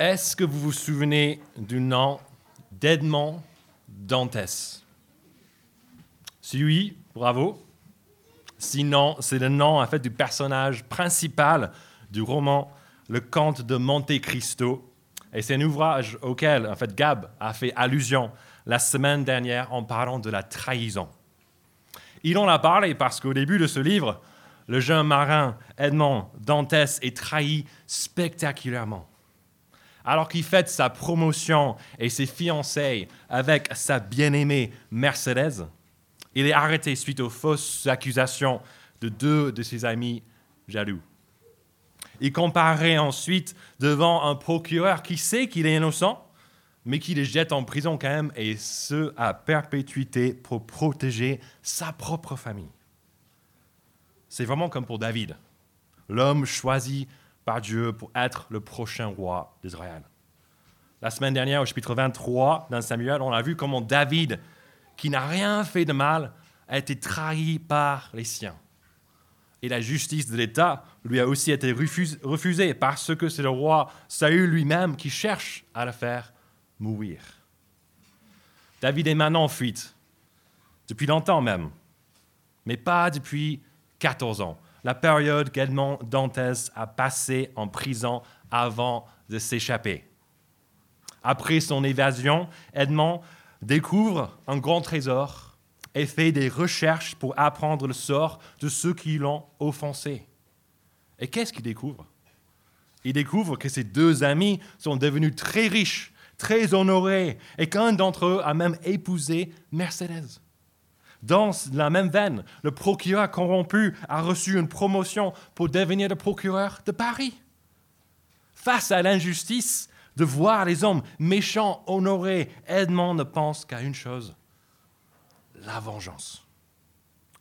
Est-ce que vous vous souvenez du nom d'Edmond Dantès? Si oui, bravo. Sinon, c'est le nom en fait du personnage principal du roman Le Comte de Monte Cristo. Et c'est un ouvrage auquel en fait Gab a fait allusion la semaine dernière en parlant de la trahison. Il en a parlé parce qu'au début de ce livre, le jeune marin Edmond Dantès est trahi spectaculairement. Alors qu'il fête sa promotion et ses fiançailles avec sa bien-aimée Mercedes, il est arrêté suite aux fausses accusations de deux de ses amis jaloux. Il comparaît ensuite devant un procureur qui sait qu'il est innocent, mais qui le jette en prison quand même, et ce à perpétuité pour protéger sa propre famille. C'est vraiment comme pour David, l'homme choisi par Dieu pour être le prochain roi d'Israël. La semaine dernière, au chapitre 23 dans Samuel, on a vu comment David, qui n'a rien fait de mal, a été trahi par les siens. Et la justice de l'État lui a aussi été refusée parce que c'est le roi Saül lui-même qui cherche à le faire mourir. David est maintenant en fuite, depuis longtemps même, mais pas depuis 14 ans, la période qu'Edmond Dantès a passée en prison avant de s'échapper. Après son évasion, Edmond découvre un grand trésor et fait des recherches pour apprendre le sort de ceux qui l'ont offensé. Et qu'est-ce qu'il découvre? Il découvre que ses deux amis sont devenus très riches très honoré, et qu'un d'entre eux a même épousé Mercedes. Dans la même veine, le procureur corrompu a reçu une promotion pour devenir le procureur de Paris. Face à l'injustice de voir les hommes méchants honorés, Edmond ne pense qu'à une chose, la vengeance.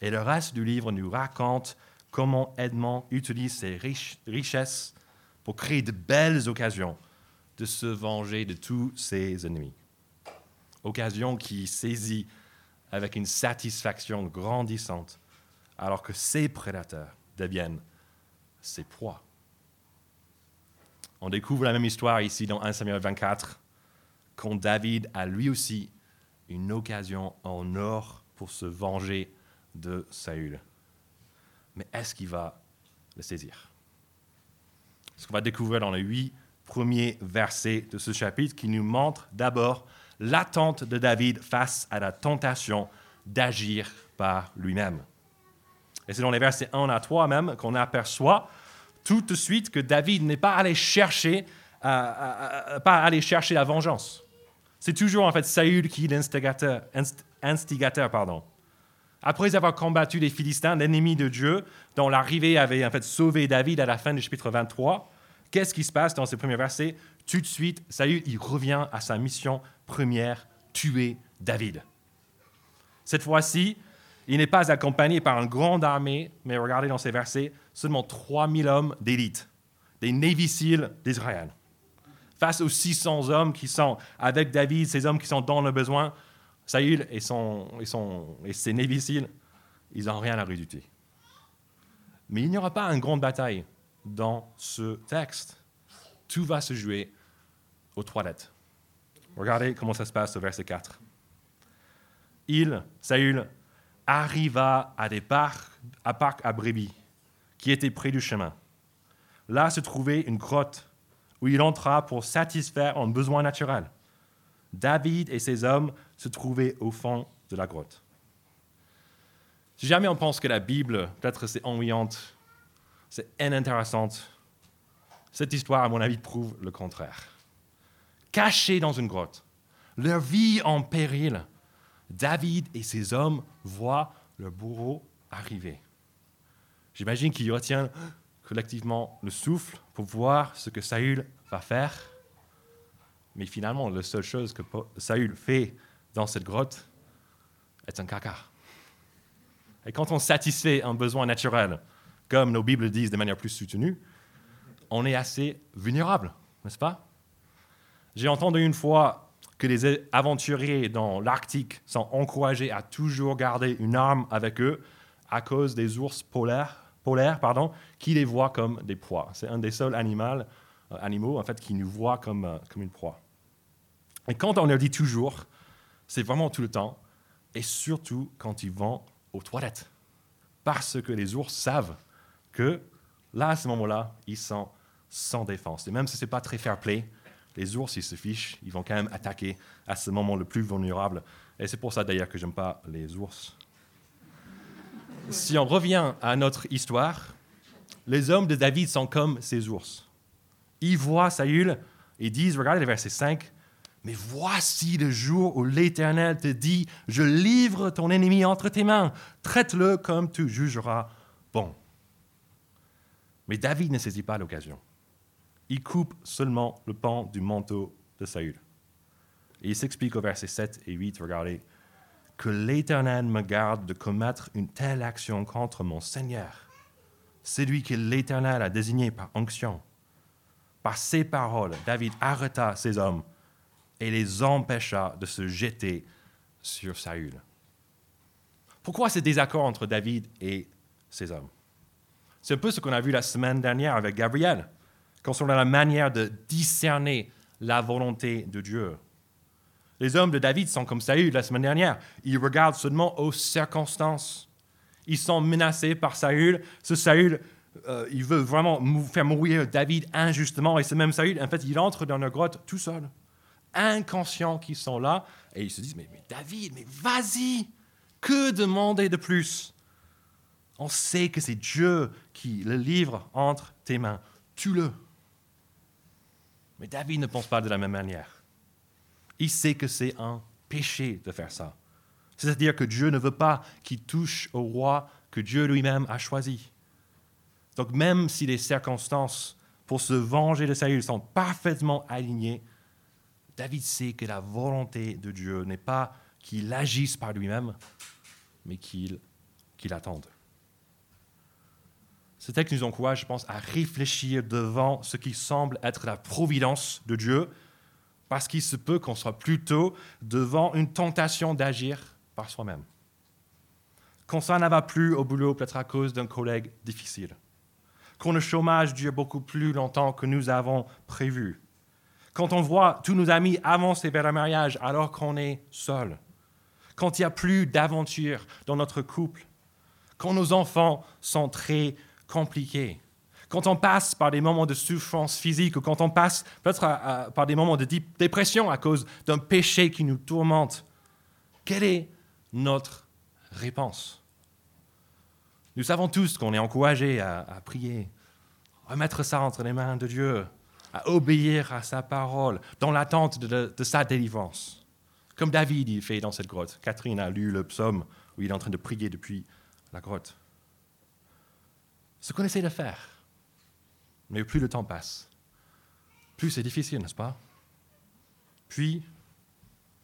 Et le reste du livre nous raconte comment Edmond utilise ses richesses pour créer de belles occasions de se venger de tous ses ennemis. Occasion qui saisit avec une satisfaction grandissante, alors que ses prédateurs deviennent ses proies. On découvre la même histoire ici dans 1 Samuel 24, quand David a lui aussi une occasion en or pour se venger de Saül. Mais est-ce qu'il va le saisir? Ce qu'on va découvrir dans les huit premier verset de ce chapitre qui nous montre d'abord l'attente de David face à la tentation d'agir par lui-même. Et c'est dans les versets 1 à 3 même qu'on aperçoit tout de suite que David n'est pas allé chercher, pas allé chercher la vengeance. C'est toujours en fait Saül qui est l'instigateur. Instigateur, pardon. Après avoir combattu les Philistins, l'ennemi de Dieu, dont l'arrivée avait en fait sauvé David à la fin du chapitre 23, Qu'est-ce qui se passe dans ces premiers versets Tout de suite, Saül, il revient à sa mission première, tuer David. Cette fois-ci, il n'est pas accompagné par une grande armée, mais regardez dans ces versets, seulement 3000 hommes d'élite, des Navy d'Israël. Face aux 600 hommes qui sont avec David, ces hommes qui sont dans le besoin, Saül et, son, et, ses Navy ils n'ont rien à redouter. Mais il n'y aura pas une grande bataille dans ce texte. Tout va se jouer aux toilettes. Regardez comment ça se passe au verset 4. Il, Saül, arriva à des parcs à, parc à brebis qui étaient près du chemin. Là se trouvait une grotte où il entra pour satisfaire un besoin naturel. David et ses hommes se trouvaient au fond de la grotte. Si jamais on pense que la Bible, peut-être c'est ennuyante c'est inintéressante. Cette histoire, à mon avis, prouve le contraire. Cachés dans une grotte, leur vie en péril, David et ses hommes voient leur bourreau arriver. J'imagine qu'ils retiennent collectivement le souffle pour voir ce que Saül va faire. Mais finalement, la seule chose que Saül fait dans cette grotte est un caca. Et quand on satisfait un besoin naturel, comme nos Bibles disent de manière plus soutenue, on est assez vulnérable, n'est-ce pas? J'ai entendu une fois que les aventuriers dans l'Arctique sont encouragés à toujours garder une arme avec eux à cause des ours polaires, polaires pardon, qui les voient comme des proies. C'est un des seuls animaux euh, animaux, en fait, qui nous voient comme, euh, comme une proie. Et quand on leur dit toujours, c'est vraiment tout le temps, et surtout quand ils vont aux toilettes. Parce que les ours savent que là, à ce moment-là, ils sont sans défense. Et même si ce n'est pas très fair-play, les ours, ils se fichent, ils vont quand même attaquer à ce moment le plus vulnérable. Et c'est pour ça d'ailleurs que j'aime pas les ours. Si on revient à notre histoire, les hommes de David sont comme ces ours. Ils voient Saül et disent, regardez le verset 5, mais voici le jour où l'Éternel te dit, je livre ton ennemi entre tes mains, traite-le comme tu jugeras bon. Mais David ne saisit pas l'occasion. Il coupe seulement le pan du manteau de Saül. Et il s'explique au verset 7 et 8, regardez, que l'Éternel me garde de commettre une telle action contre mon Seigneur, celui que l'Éternel a désigné par onction. Par ces paroles, David arrêta ces hommes et les empêcha de se jeter sur Saül. Pourquoi ce désaccord entre David et ces hommes? C'est un peu ce qu'on a vu la semaine dernière avec Gabriel, concernant la manière de discerner la volonté de Dieu. Les hommes de David sont comme Saül la semaine dernière. Ils regardent seulement aux circonstances. Ils sont menacés par Saül. Ce Saül, euh, il veut vraiment faire mourir David injustement. Et ce même Saül, en fait, il entre dans la grotte tout seul. Inconscients qu'ils sont là. Et ils se disent, mais, mais David, mais vas-y, que demander de plus? On sait que c'est Dieu qui le livre entre tes mains. Tue-le. Mais David ne pense pas de la même manière il sait que c'est un péché de faire ça. C'est-à-dire que Dieu ne veut pas qu'il touche au roi que Dieu lui-même a choisi. Donc même si les circonstances pour se venger de Saül sont parfaitement alignées, David sait que la volonté de Dieu n'est pas qu'il agisse par lui-même, mais qu'il attende. Ce texte nous encourage, je pense, à réfléchir devant ce qui semble être la providence de Dieu, parce qu'il se peut qu'on soit plutôt devant une tentation d'agir par soi-même. Quand ça ne va plus au boulot, peut-être à cause d'un collègue difficile. Quand le chômage dure beaucoup plus longtemps que nous avons prévu. Quand on voit tous nos amis avancer vers le mariage alors qu'on est seul. Quand il n'y a plus d'aventure dans notre couple. Quand nos enfants sont très compliqués quand on passe par des moments de souffrance physique ou quand on passe peut-être par des moments de dépression à cause d'un péché qui nous tourmente, quelle est notre réponse? Nous savons tous qu'on est encouragé à, prier, à remettre ça entre les mains de Dieu, à obéir à sa parole dans l'attente de, de sa délivrance. Comme David il fait dans cette grotte. Catherine a lu le psaume où il est en train de prier depuis la grotte. Ce qu'on essaie de faire, mais plus le temps passe, plus c'est difficile, n'est-ce pas? Puis,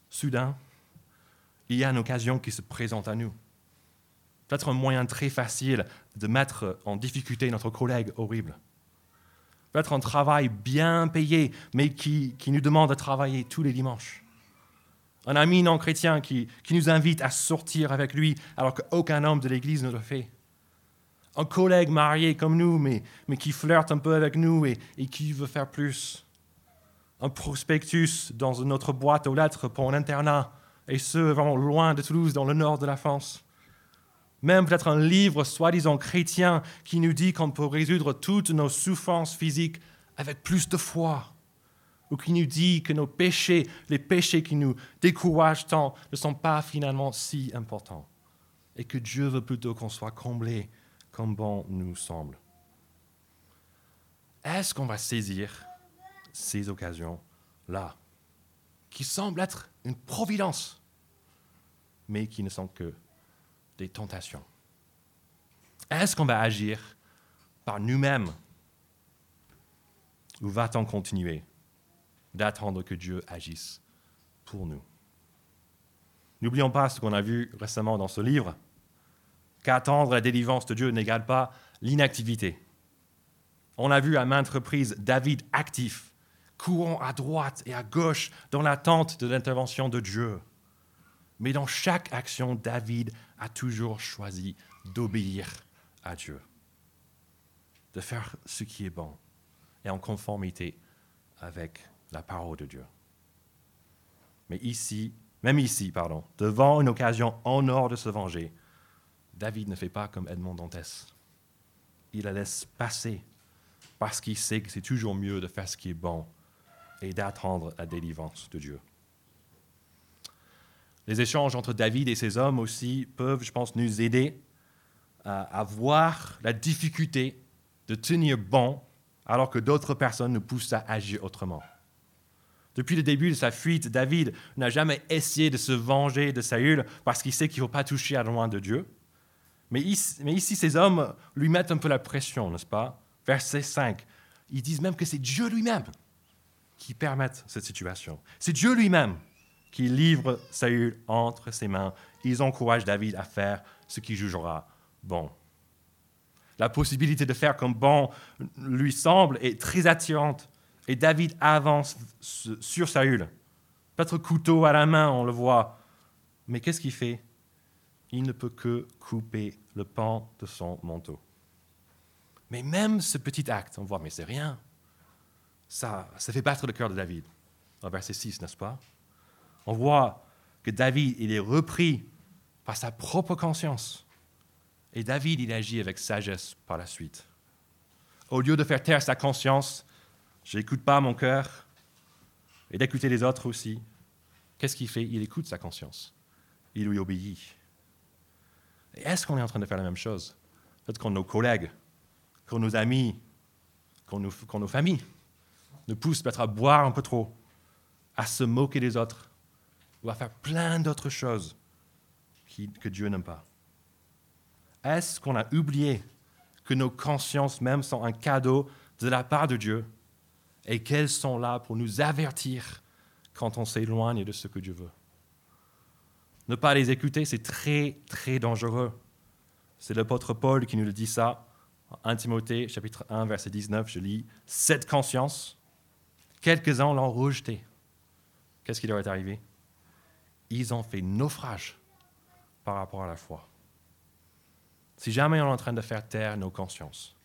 soudain, il y a une occasion qui se présente à nous. Peut-être un moyen très facile de mettre en difficulté notre collègue horrible. Peut-être un travail bien payé, mais qui, qui, nous demande de travailler tous les dimanches. Un ami non chrétien qui, qui nous invite à sortir avec lui alors qu'aucun homme de l'Église ne le fait un collègue marié comme nous, mais, mais qui flirte un peu avec nous et, et qui veut faire plus. Un prospectus dans une autre boîte aux lettres pour un internat, et ce, vraiment loin de Toulouse, dans le nord de la France. Même peut-être un livre soi-disant chrétien qui nous dit qu'on peut résoudre toutes nos souffrances physiques avec plus de foi. Ou qui nous dit que nos péchés, les péchés qui nous découragent tant, ne sont pas finalement si importants. Et que Dieu veut plutôt qu'on soit comblé comme nous semble. Est-ce qu'on va saisir ces occasions-là, qui semblent être une providence, mais qui ne sont que des tentations? Est-ce qu'on va agir par nous-mêmes ou va-t-on continuer d'attendre que Dieu agisse pour nous? N'oublions pas ce qu'on a vu récemment dans ce livre qu'attendre la délivrance de Dieu n'égale pas l'inactivité. On a vu à maintes reprises David actif, courant à droite et à gauche dans l'attente de l'intervention de Dieu. Mais dans chaque action, David a toujours choisi d'obéir à Dieu, de faire ce qui est bon et en conformité avec la parole de Dieu. Mais ici, même ici, pardon, devant une occasion en or de se venger, David ne fait pas comme Edmond Dantès. Il la laisse passer parce qu'il sait que c'est toujours mieux de faire ce qui est bon et d'attendre la délivrance de Dieu. Les échanges entre David et ses hommes aussi peuvent, je pense, nous aider à, voir la difficulté de tenir bon alors que d'autres personnes nous poussent à agir autrement. Depuis le début de sa fuite, David n'a jamais essayé de se venger de Saül parce qu'il sait qu'il ne faut pas toucher à loin de Dieu. Mais ici, ces hommes lui mettent un peu la pression, n'est-ce pas? Verset 5. Ils disent même que c'est Dieu lui-même qui permet cette situation. C'est Dieu lui-même qui livre Saül entre ses mains. Ils encouragent David à faire ce qu'il jugera bon. La possibilité de faire comme bon lui semble est très attirante. Et David avance sur Saül. Peut-être couteau à la main, on le voit. Mais qu'est-ce qu'il fait? Il ne peut que couper le pan de son manteau. Mais même ce petit acte, on voit, mais c'est rien. Ça, ça fait battre le cœur de David. Dans verset 6, n'est-ce pas? On voit que David, il est repris par sa propre conscience. Et David, il agit avec sagesse par la suite. Au lieu de faire taire sa conscience, je n'écoute pas mon cœur, et d'écouter les autres aussi, qu'est-ce qu'il fait? Il écoute sa conscience. Il lui obéit. Est-ce qu'on est en train de faire la même chose? Peut-être quand nos collègues, quand nos amis, quand nos, quand nos familles? Nous poussent peut-être à boire un peu trop, à se moquer des autres, ou à faire plein d'autres choses que Dieu n'aime pas. Est-ce qu'on a oublié que nos consciences même sont un cadeau de la part de Dieu et qu'elles sont là pour nous avertir quand on s'éloigne de ce que Dieu veut? Ne pas les écouter, c'est très, très dangereux. C'est l'apôtre Paul qui nous le dit ça. En 1 Timothée, chapitre 1, verset 19, je lis Cette conscience, quelques-uns l'ont rejetée. Qu'est-ce qui leur est arrivé? Ils ont fait naufrage par rapport à la foi. Si jamais on est en train de faire taire nos consciences,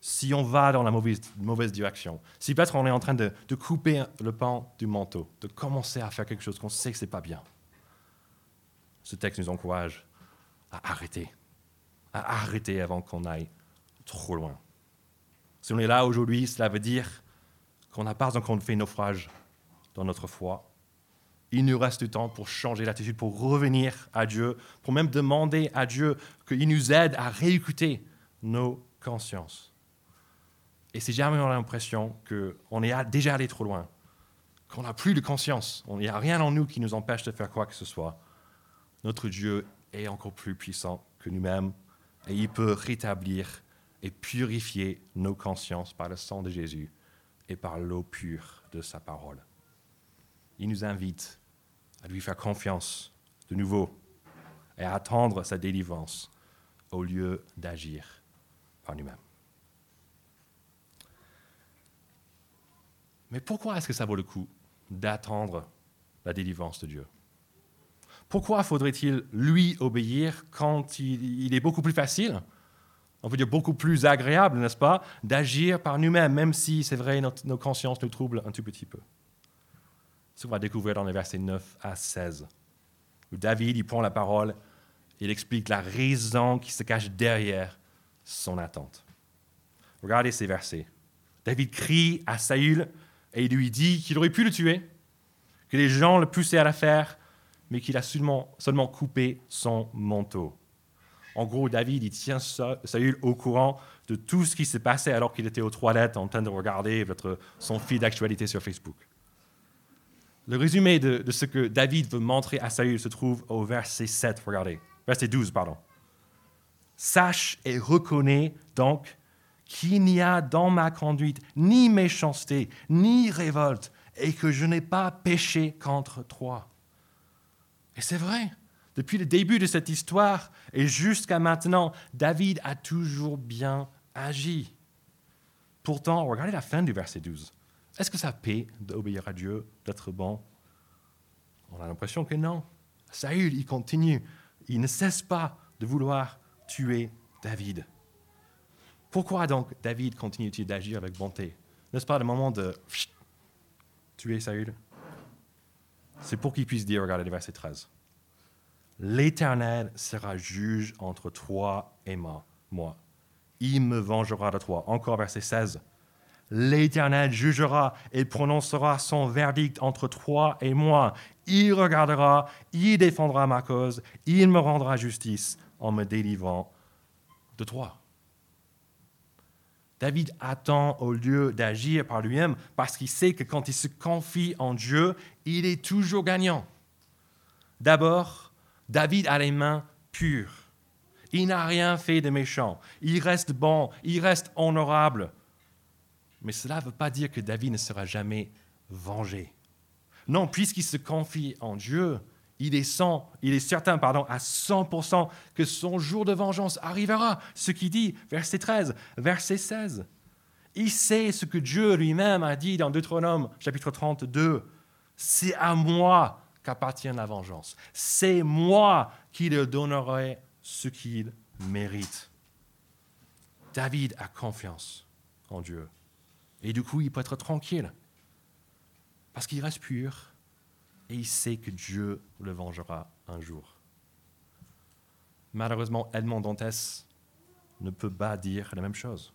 si on va dans la mauvaise, direction, si peut-être on est en train de, couper le pan du manteau, de commencer à faire quelque chose qu'on sait que ce n'est pas bien, ce texte nous encourage à arrêter, à arrêter avant qu'on aille trop loin. Si on est là aujourd'hui, cela veut dire qu'on n'a pas encore fait naufrage dans notre foi, il nous reste du temps pour changer l'attitude, pour revenir à Dieu, pour même demander à Dieu qu'il nous aide à réécouter nos consciences. Et si jamais on a l'impression qu'on est déjà allé trop loin, qu'on n'a plus de conscience, il n'y a rien en nous qui nous empêche de faire quoi que ce soit, notre Dieu est encore plus puissant que nous-mêmes et il peut rétablir et purifier nos consciences par le sang de Jésus et par l'eau pure de sa parole. Il nous invite à lui faire confiance de nouveau et à attendre sa délivrance au lieu d'agir par nous-mêmes. Mais pourquoi est-ce que ça vaut le coup d'attendre la délivrance de Dieu? Pourquoi faudrait-il lui obéir quand il, est beaucoup plus facile, on peut dire beaucoup plus agréable, n'est-ce pas, d'agir par nous-mêmes, même si c'est vrai, nos consciences nous troublent un tout petit peu? Ce qu'on va découvrir dans les versets 9 à 16, où David il prend la parole, il explique la raison qui se cache derrière son attente. Regardez ces versets. David crie à Saül et il lui dit qu'il aurait pu le tuer, que les gens le poussaient à la faire, mais qu'il a seulement, seulement coupé son manteau. En gros, David, il tient Saül au courant de tout ce qui s'est passé alors qu'il était aux toilettes en train de regarder son feed d'actualité sur Facebook. Le résumé de, ce que David veut montrer à Saül se trouve au verset 7, regardez. Verset 12, pardon. Sache et reconnais donc qu'il n'y a dans ma conduite ni méchanceté, ni révolte, et que je n'ai pas péché contre toi. Et c'est vrai, depuis le début de cette histoire et jusqu'à maintenant, David a toujours bien agi. Pourtant, regardez la fin du verset 12. Est-ce que ça paie d'obéir à Dieu, d'être bon? On a l'impression que non. Saül, il continue. Il ne cesse pas de vouloir tuer David. Pourquoi donc David continue-t-il d'agir avec bonté? N'est-ce pas le moment de tuer Saül? C'est pour qu'il puisse dire, regardez le verset 13, L'Éternel sera juge entre toi et moi. moi. Il me vengera de toi. Encore verset 16. L'Éternel jugera et prononcera son verdict entre toi et moi. Il regardera, il défendra ma cause, il me rendra justice en me délivrant de toi. David attend au lieu d'agir par lui-même parce qu'il sait que quand il se confie en Dieu, il est toujours gagnant. D'abord, David a les mains pures. Il n'a rien fait de méchant. Il reste bon, il reste honorable. Mais cela ne veut pas dire que David ne sera jamais vengé. Non, puisqu'il se confie en Dieu, il est, certain pardon, à 100% que son jour de vengeance arrivera. Ce qu'il dit, verset 13, verset 16. Il sait ce que Dieu lui-même a dit dans Deutéronome chapitre 32. C'est à moi qu'appartient la vengeance. C'est moi qui lui donnerai ce qu'il mérite. David a confiance en Dieu. Et du coup, il peut être tranquille. Parce qu'il reste pur et il sait que Dieu le vengera un jour. Malheureusement, Edmond Dantes ne peut pas dire la même chose.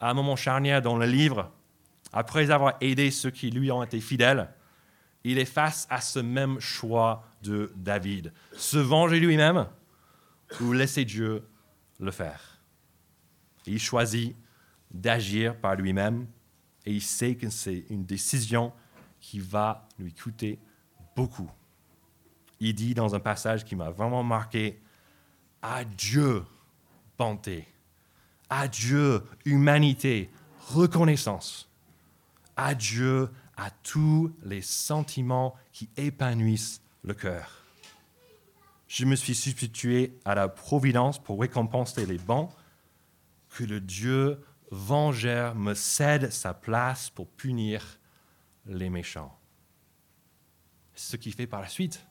À un moment charnière dans le livre, après avoir aidé ceux qui lui ont été fidèles, il est face à ce même choix de David. Se venger lui-même ou laisser Dieu le faire. Il choisit d'agir par lui-même et il sait que c'est une décision qui va lui coûter beaucoup. Il dit dans un passage qui m'a vraiment marqué, Adieu, bonté. Adieu, humanité, reconnaissance. Adieu à tous les sentiments qui épanouissent le cœur. Je me suis substitué à la providence pour récompenser les bons, que le Dieu vengeur me cède sa place pour punir les méchants. ce qu'il fait par la suite.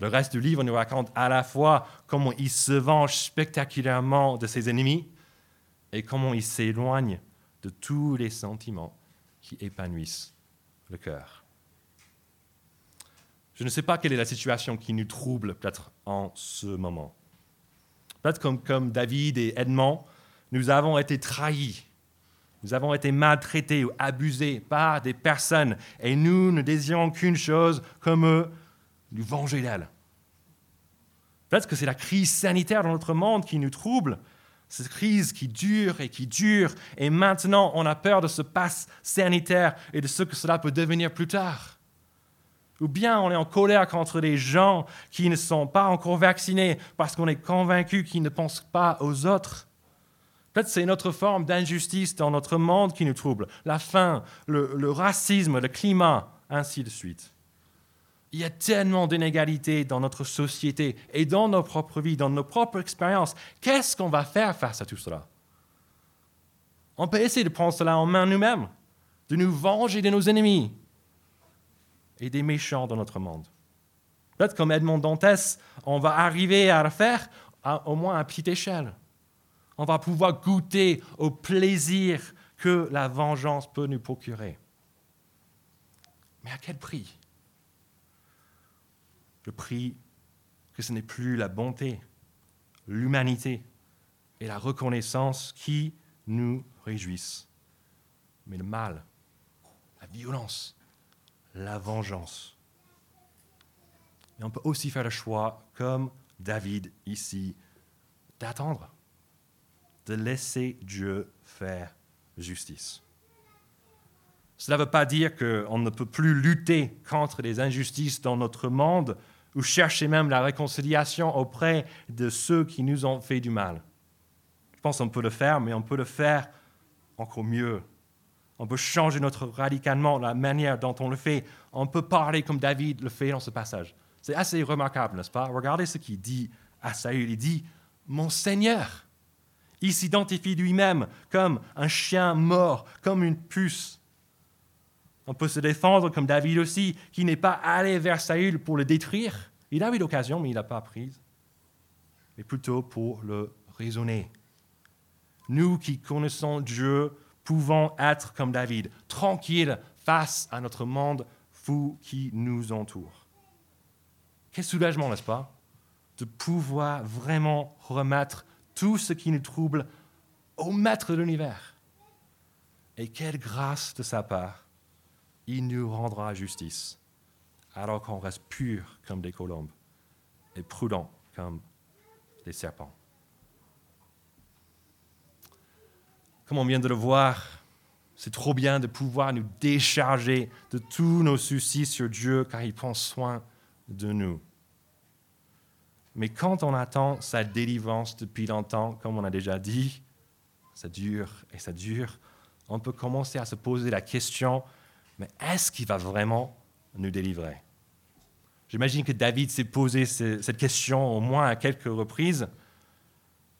Le reste du livre nous raconte à la fois comment il se venge spectaculairement de ses ennemis et comment il s'éloigne de tous les sentiments qui épanouissent le cœur. Je ne sais pas quelle est la situation qui nous trouble peut-être en ce moment. Peut-être comme, comme David et Edmond, nous avons été trahis nous avons été maltraités ou abusés par des personnes et nous ne désirons qu'une chose, comme eux, nous venger d'elles. Peut-être que c'est la crise sanitaire dans notre monde qui nous trouble, cette crise qui dure et qui dure, et maintenant on a peur de ce passe sanitaire et de ce que cela peut devenir plus tard. Ou bien on est en colère contre les gens qui ne sont pas encore vaccinés parce qu'on est convaincu qu'ils ne pensent pas aux autres. Peut-être c'est notre forme d'injustice dans notre monde qui nous trouble, la faim, le, racisme, le climat, ainsi de suite. Il y a tellement d'inégalités dans notre société et dans nos propres vies, dans nos propres expériences. Qu'est-ce qu'on va faire face à tout cela? On peut essayer de prendre cela en main nous-mêmes, de nous venger de nos ennemis et des méchants dans notre monde. Peut-être comme Edmond Dantes, on va arriver à le faire au moins à petite échelle. On va pouvoir goûter au plaisir que la vengeance peut nous procurer. Mais à quel prix? Le prix que ce n'est plus la bonté, l'humanité et la reconnaissance qui nous réjouissent, mais le mal, la violence, la vengeance. Et on peut aussi faire le choix, comme David ici, d'attendre de laisser Dieu faire justice. Cela ne veut pas dire qu'on ne peut plus lutter contre les injustices dans notre monde ou chercher même la réconciliation auprès de ceux qui nous ont fait du mal. Je pense qu'on peut le faire, mais on peut le faire encore mieux. On peut changer notre radicalement la manière dont on le fait. On peut parler comme David le fait dans ce passage. C'est assez remarquable, n'est-ce pas? Regardez ce qu'il dit à Saül. Il dit, Mon Seigneur, il s'identifie lui-même comme un chien mort, comme une puce. On peut se défendre comme David aussi, qui n'est pas allé vers Saül pour le détruire. Il a eu l'occasion, mais il n'a pas prise. Mais plutôt pour le raisonner. Nous qui connaissons Dieu pouvons être comme David, tranquilles face à notre monde fou qui nous entoure. Quel soulagement, n'est-ce pas De pouvoir vraiment remettre tout ce qui nous trouble au maître de l'univers. Et quelle grâce de sa part, il nous rendra justice, alors qu'on reste pur comme des colombes et prudent comme des serpents. Comme on vient de le voir, c'est trop bien de pouvoir nous décharger de tous nos soucis sur Dieu car il prend soin de nous. Mais quand on attend sa délivrance depuis longtemps, comme on a déjà dit, ça dure et ça dure, on peut commencer à se poser la question, mais est-ce qu'il va vraiment nous délivrer? J'imagine que David s'est posé cette question au moins à quelques reprises,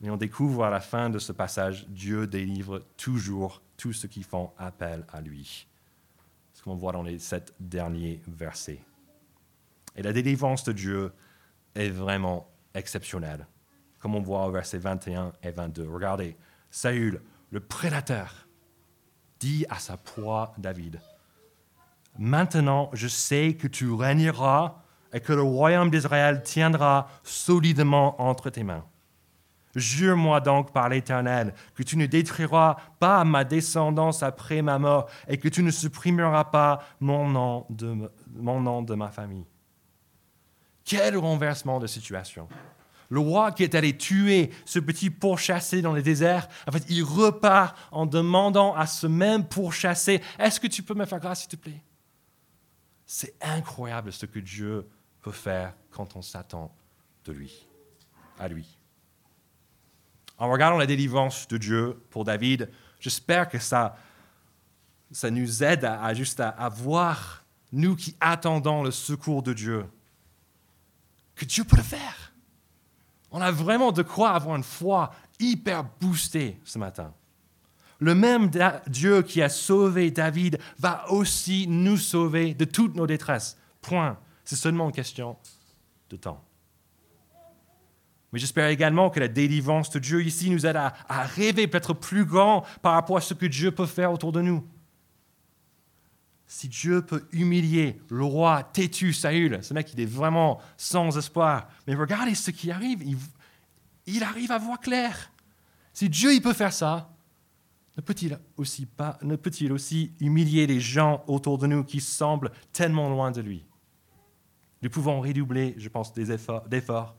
mais on découvre à la fin de ce passage, Dieu délivre toujours tous ceux qui font appel à lui. Ce qu'on voit dans les sept derniers versets. Et la délivrance de Dieu est vraiment exceptionnelle, comme on voit au verset 21 et 22. Regardez, Saül, le prédateur, dit à sa proie David, Maintenant je sais que tu régneras et que le royaume d'Israël tiendra solidement entre tes mains. Jure-moi donc par l'Éternel que tu ne détruiras pas ma descendance après ma mort et que tu ne supprimeras pas mon nom de, mon nom de ma famille. Quel renversement de situation. Le roi qui est allé tuer ce petit pourchassé dans le désert, en fait, il repart en demandant à ce même pourchassé, est-ce que tu peux me faire grâce, s'il te plaît? C'est incroyable ce que Dieu peut faire quand on s'attend de lui, à lui. En regardant la délivrance de Dieu pour David, j'espère que ça, ça nous aide à, juste à, voir, nous qui attendons le secours de Dieu, que Dieu peut le faire. On a vraiment de quoi avoir une foi hyper boostée ce matin. Le même Dieu qui a sauvé David va aussi nous sauver de toutes nos détresses. Point. C'est seulement une question de temps. Mais j'espère également que la délivrance de Dieu ici nous aide à, rêver peut-être plus grand par rapport à ce que Dieu peut faire autour de nous. Si Dieu peut humilier le roi têtu Saül, ce mec il est vraiment sans espoir, mais regardez ce qui arrive, il, arrive à voir clair. Si Dieu il peut faire ça, ne peut-il aussi, pas, ne peut-il aussi humilier les gens autour de nous qui semblent tellement loin de lui? Nous pouvons redoubler, je pense, des efforts, d'efforts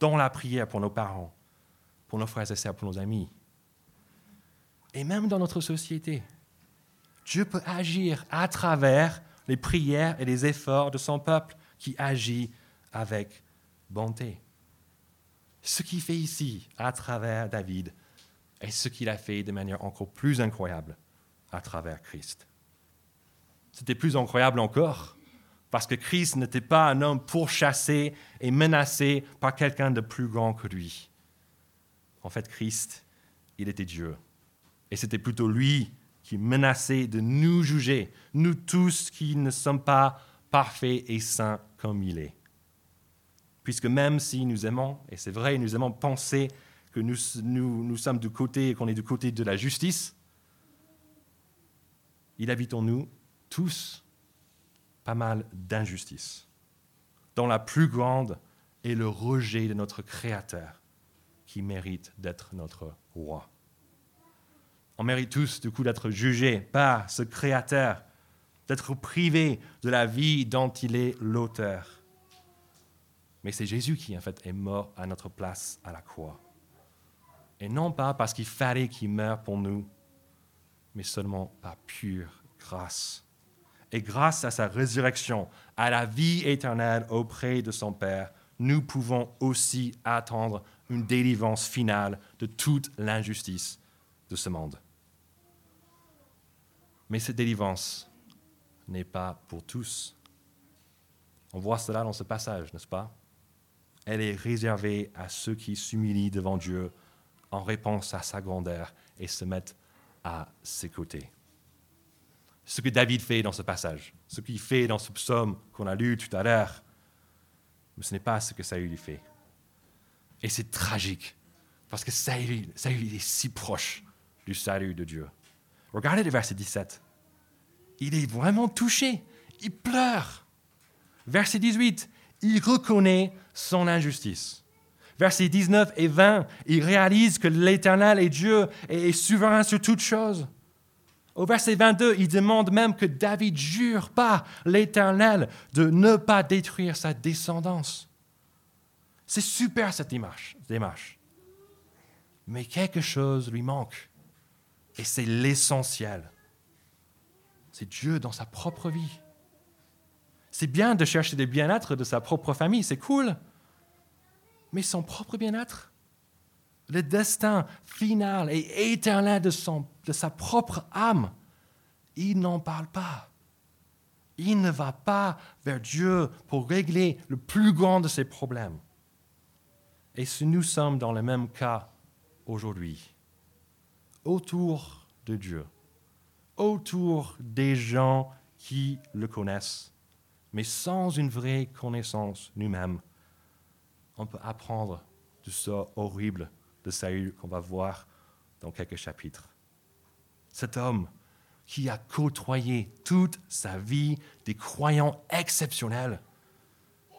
dans la prière pour nos parents, pour nos frères et sœurs, pour nos amis. Et même dans notre société, Dieu peut agir à travers les prières et les efforts de son peuple qui agit avec bonté. Ce qu'il fait ici à travers David est ce qu'il a fait de manière encore plus incroyable à travers Christ. C'était plus incroyable encore parce que Christ n'était pas un homme pourchassé et menacé par quelqu'un de plus grand que lui. En fait, Christ, il était Dieu. Et c'était plutôt lui qui menaçait de nous juger, nous tous qui ne sommes pas parfaits et saints comme il est. Puisque même si nous aimons, et c'est vrai, nous aimons penser que nous, nous, sommes du côté, qu'on est du côté de la justice, il habite en nous tous pas mal d'injustice, dont la plus grande est le rejet de notre Créateur, qui mérite d'être notre roi. On mérite tous, du coup, d'être jugés par ce Créateur, d'être privés de la vie dont il est l'auteur. Mais c'est Jésus qui, en fait, est mort à notre place à la croix. Et non pas parce qu'il fallait qu'il meure pour nous, mais seulement par pure grâce et grâce à sa résurrection, à la vie éternelle auprès de son Père, nous pouvons aussi attendre une délivrance finale de toute l'injustice de ce monde. Mais cette délivrance n'est pas pour tous. On voit cela dans ce passage, n'est-ce pas? Elle est réservée à ceux qui s'humilient devant Dieu en réponse à sa grandeur et se mettent à ses côtés ce que David fait dans ce passage, ce qu'il fait dans ce psaume qu'on a lu tout à l'heure. Mais ce n'est pas ce que Saül lui fait. Et c'est tragique, parce que Saül, Saül est si proche du salut de Dieu. Regardez le verset 17. il est vraiment touché. Il pleure. Verset 18, il reconnaît son injustice. Versets 19 et 20, il réalise que l'Éternel est Dieu et souverain sur toutes choses. Au verset 22, il demande même que David jure pas l'Éternel de ne pas détruire sa descendance. C'est super cette démarche. Mais quelque chose lui manque. Et c'est l'essentiel. C'est Dieu dans sa propre vie. C'est bien de chercher des bien-être de sa propre famille, c'est cool. Mais son propre bien-être, le destin final et éternel de, son, de sa propre âme, il n'en parle pas. Il ne va pas vers Dieu pour régler le plus grand de ses problèmes. Et si nous sommes dans le même cas aujourd'hui, autour de Dieu, autour des gens qui le connaissent, mais sans une vraie connaissance nous-mêmes, on peut apprendre de ça horrible de Saül qu'on va voir dans quelques chapitres. Cet homme qui a côtoyé toute sa vie des croyants exceptionnels,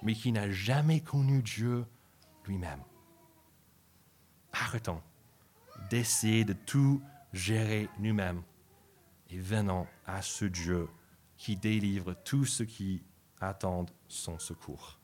mais qui n'a jamais connu Dieu lui-même. Arrêtons d'essayer de tout gérer nous-mêmes et venons à ce Dieu qui délivre tous ceux qui attendent son secours.